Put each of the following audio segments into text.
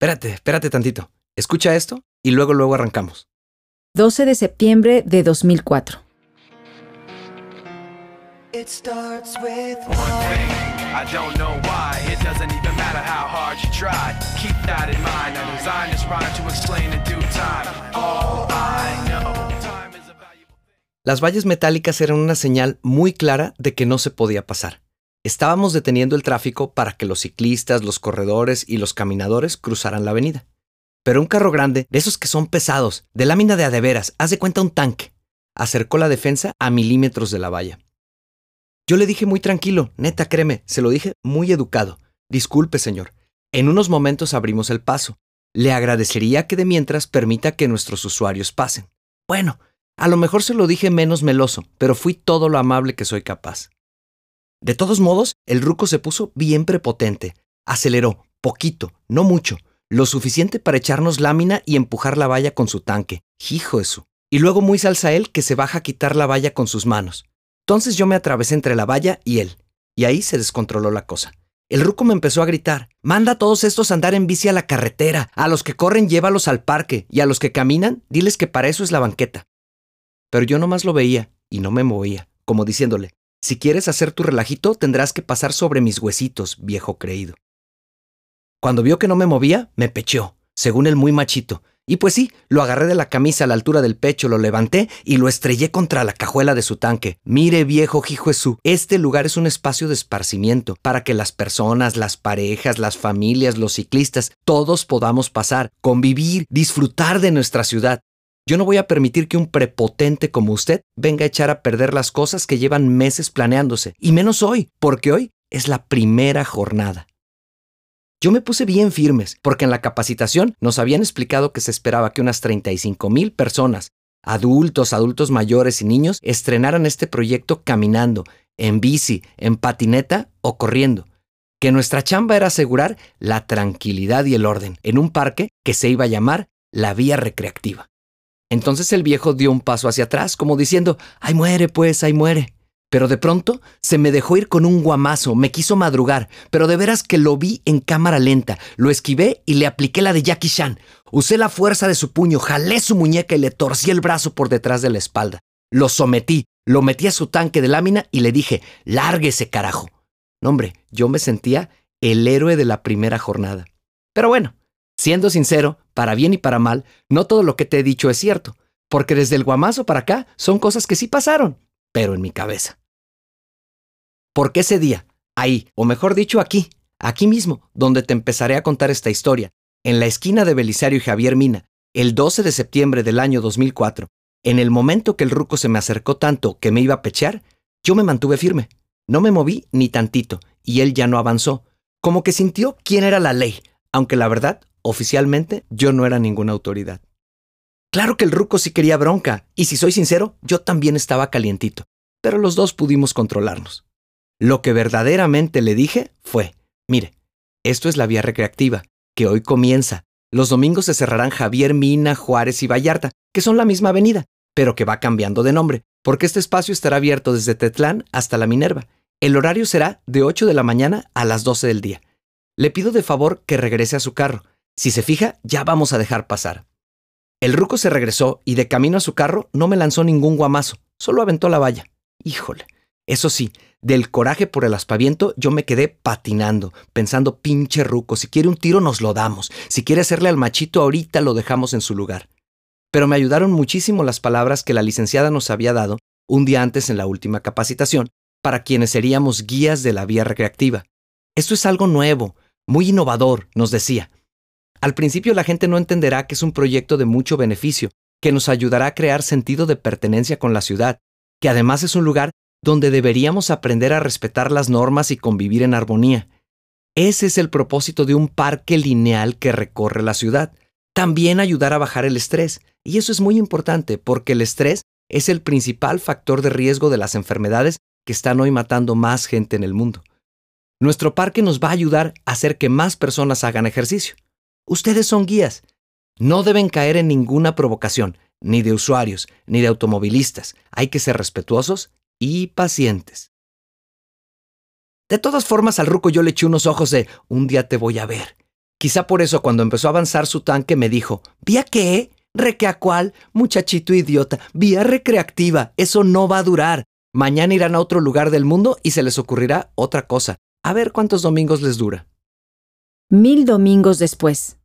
Espérate, espérate tantito. Escucha esto y luego luego arrancamos. 12 de septiembre de 2004. It starts with one thing. I don't know why. It doesn't even matter how hard you try. Keep that in mind. I designed this rhyme to explain in due time. All I know. Time is a valuable thing. Las vallas metálicas eran una señal muy clara de que no se podía pasar. Estábamos deteniendo el tráfico para que los ciclistas, los corredores y los caminadores cruzaran la avenida. Pero un carro grande, de esos que son pesados, de lámina de adeveras, haz de cuenta un tanque, acercó la defensa a milímetros de la valla. Yo le dije muy tranquilo, neta, créeme, se lo dije muy educado. Disculpe, señor. En unos momentos abrimos el paso. Le agradecería que de mientras permita que nuestros usuarios pasen. Bueno, a lo mejor se lo dije menos meloso, pero fui todo lo amable que soy capaz. De todos modos, el ruco se puso bien prepotente. Aceleró, poquito, no mucho, lo suficiente para echarnos lámina y empujar la valla con su tanque. Hijo eso. Y luego muy salsa él que se baja a quitar la valla con sus manos. Entonces yo me atravesé entre la valla y él, y ahí se descontroló la cosa. El ruco me empezó a gritar, manda a todos estos a andar en bici a la carretera, a los que corren llévalos al parque, y a los que caminan, diles que para eso es la banqueta. Pero yo nomás lo veía y no me movía, como diciéndole, si quieres hacer tu relajito tendrás que pasar sobre mis huesitos, viejo creído. Cuando vio que no me movía, me pecheó, según el muy machito, y pues sí, lo agarré de la camisa a la altura del pecho, lo levanté y lo estrellé contra la cajuela de su tanque. Mire, viejo Jijuesú, este lugar es un espacio de esparcimiento para que las personas, las parejas, las familias, los ciclistas, todos podamos pasar, convivir, disfrutar de nuestra ciudad. Yo no voy a permitir que un prepotente como usted venga a echar a perder las cosas que llevan meses planeándose, y menos hoy, porque hoy es la primera jornada. Yo me puse bien firmes, porque en la capacitación nos habían explicado que se esperaba que unas 35 mil personas, adultos, adultos mayores y niños, estrenaran este proyecto caminando, en bici, en patineta o corriendo. Que nuestra chamba era asegurar la tranquilidad y el orden en un parque que se iba a llamar la Vía Recreativa. Entonces el viejo dio un paso hacia atrás, como diciendo, ¡ay muere pues, ay muere! Pero de pronto se me dejó ir con un guamazo, me quiso madrugar, pero de veras que lo vi en cámara lenta, lo esquivé y le apliqué la de Jackie Chan. Usé la fuerza de su puño, jalé su muñeca y le torcí el brazo por detrás de la espalda. Lo sometí, lo metí a su tanque de lámina y le dije, lárguese carajo. No, hombre, yo me sentía el héroe de la primera jornada. Pero bueno, siendo sincero, para bien y para mal, no todo lo que te he dicho es cierto, porque desde el guamazo para acá son cosas que sí pasaron pero en mi cabeza. Porque ese día, ahí, o mejor dicho aquí, aquí mismo, donde te empezaré a contar esta historia, en la esquina de Belisario y Javier Mina, el 12 de septiembre del año 2004, en el momento que el ruco se me acercó tanto que me iba a pechear, yo me mantuve firme. No me moví ni tantito, y él ya no avanzó, como que sintió quién era la ley, aunque la verdad, oficialmente, yo no era ninguna autoridad. Claro que el ruco sí quería bronca, y si soy sincero, yo también estaba calientito, pero los dos pudimos controlarnos. Lo que verdaderamente le dije fue, mire, esto es la vía recreativa, que hoy comienza. Los domingos se cerrarán Javier, Mina, Juárez y Vallarta, que son la misma avenida, pero que va cambiando de nombre, porque este espacio estará abierto desde Tetlán hasta la Minerva. El horario será de 8 de la mañana a las 12 del día. Le pido de favor que regrese a su carro. Si se fija, ya vamos a dejar pasar. El ruco se regresó y de camino a su carro no me lanzó ningún guamazo, solo aventó la valla. Híjole. Eso sí, del coraje por el aspaviento yo me quedé patinando, pensando pinche ruco, si quiere un tiro nos lo damos, si quiere hacerle al machito ahorita lo dejamos en su lugar. Pero me ayudaron muchísimo las palabras que la licenciada nos había dado un día antes en la última capacitación, para quienes seríamos guías de la vía recreativa. Esto es algo nuevo, muy innovador, nos decía. Al principio la gente no entenderá que es un proyecto de mucho beneficio, que nos ayudará a crear sentido de pertenencia con la ciudad, que además es un lugar donde deberíamos aprender a respetar las normas y convivir en armonía. Ese es el propósito de un parque lineal que recorre la ciudad. También ayudar a bajar el estrés, y eso es muy importante porque el estrés es el principal factor de riesgo de las enfermedades que están hoy matando más gente en el mundo. Nuestro parque nos va a ayudar a hacer que más personas hagan ejercicio. Ustedes son guías. No deben caer en ninguna provocación, ni de usuarios, ni de automovilistas. Hay que ser respetuosos y pacientes. De todas formas, al ruco yo le eché unos ojos de un día te voy a ver. Quizá por eso cuando empezó a avanzar su tanque me dijo, ¿vía qué? ¿Requea cuál? Muchachito idiota, vía recreativa, eso no va a durar. Mañana irán a otro lugar del mundo y se les ocurrirá otra cosa. A ver cuántos domingos les dura. Mil domingos después.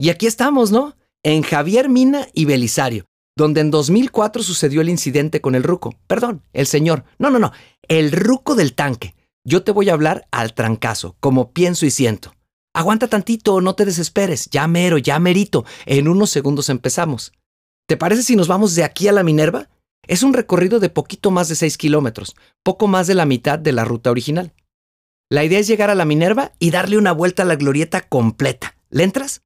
Y aquí estamos, ¿no? En Javier Mina y Belisario, donde en 2004 sucedió el incidente con el ruco. Perdón, el señor. No, no, no. El ruco del tanque. Yo te voy a hablar al trancazo, como pienso y siento. Aguanta tantito, no te desesperes. Ya mero, ya merito. En unos segundos empezamos. ¿Te parece si nos vamos de aquí a la Minerva? Es un recorrido de poquito más de 6 kilómetros, poco más de la mitad de la ruta original. La idea es llegar a la Minerva y darle una vuelta a la glorieta completa. ¿Le entras?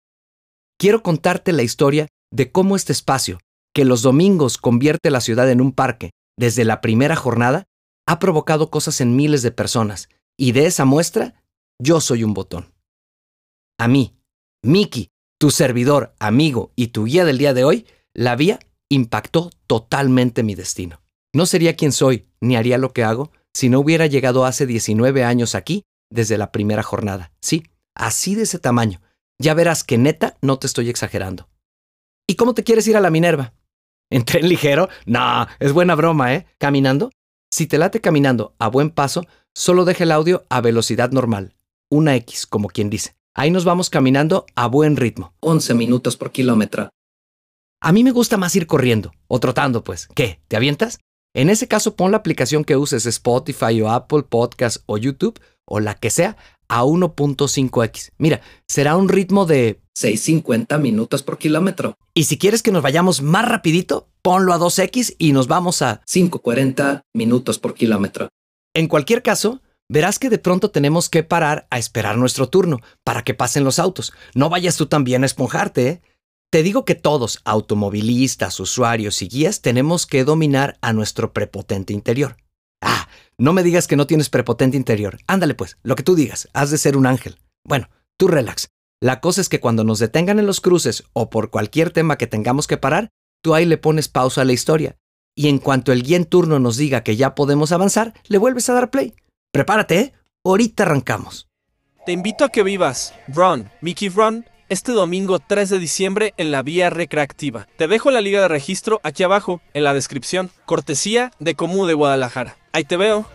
Quiero contarte la historia de cómo este espacio, que los domingos convierte la ciudad en un parque desde la primera jornada, ha provocado cosas en miles de personas. Y de esa muestra, yo soy un botón. A mí, Miki, tu servidor, amigo y tu guía del día de hoy, la vía impactó totalmente mi destino. No sería quien soy, ni haría lo que hago, si no hubiera llegado hace 19 años aquí desde la primera jornada. Sí, así de ese tamaño. Ya verás que neta no te estoy exagerando. ¿Y cómo te quieres ir a la Minerva? ¿En tren ligero? No, es buena broma, ¿eh? ¿Caminando? Si te late caminando a buen paso, solo deja el audio a velocidad normal, una X, como quien dice. Ahí nos vamos caminando a buen ritmo. 11 minutos por kilómetro. A mí me gusta más ir corriendo, o trotando, pues. ¿Qué? ¿Te avientas? En ese caso, pon la aplicación que uses, Spotify o Apple Podcast o YouTube, o la que sea, a 1.5x. Mira, será un ritmo de 6.50 minutos por kilómetro. Y si quieres que nos vayamos más rapidito, ponlo a 2x y nos vamos a 5.40 minutos por kilómetro. En cualquier caso, verás que de pronto tenemos que parar a esperar nuestro turno para que pasen los autos. No vayas tú también a esponjarte, ¿eh? Te digo que todos, automovilistas, usuarios y guías, tenemos que dominar a nuestro prepotente interior. Ah, no me digas que no tienes prepotente interior. Ándale pues, lo que tú digas, has de ser un ángel. Bueno, tú relax. La cosa es que cuando nos detengan en los cruces o por cualquier tema que tengamos que parar, tú ahí le pones pausa a la historia. Y en cuanto el guía en turno nos diga que ya podemos avanzar, le vuelves a dar play. Prepárate, ¿eh? Ahorita arrancamos. Te invito a que vivas Run, Mickey Run, este domingo 3 de diciembre en la vía recreativa. Te dejo la liga de registro aquí abajo, en la descripción. Cortesía de Comú de Guadalajara. Ahí te veo.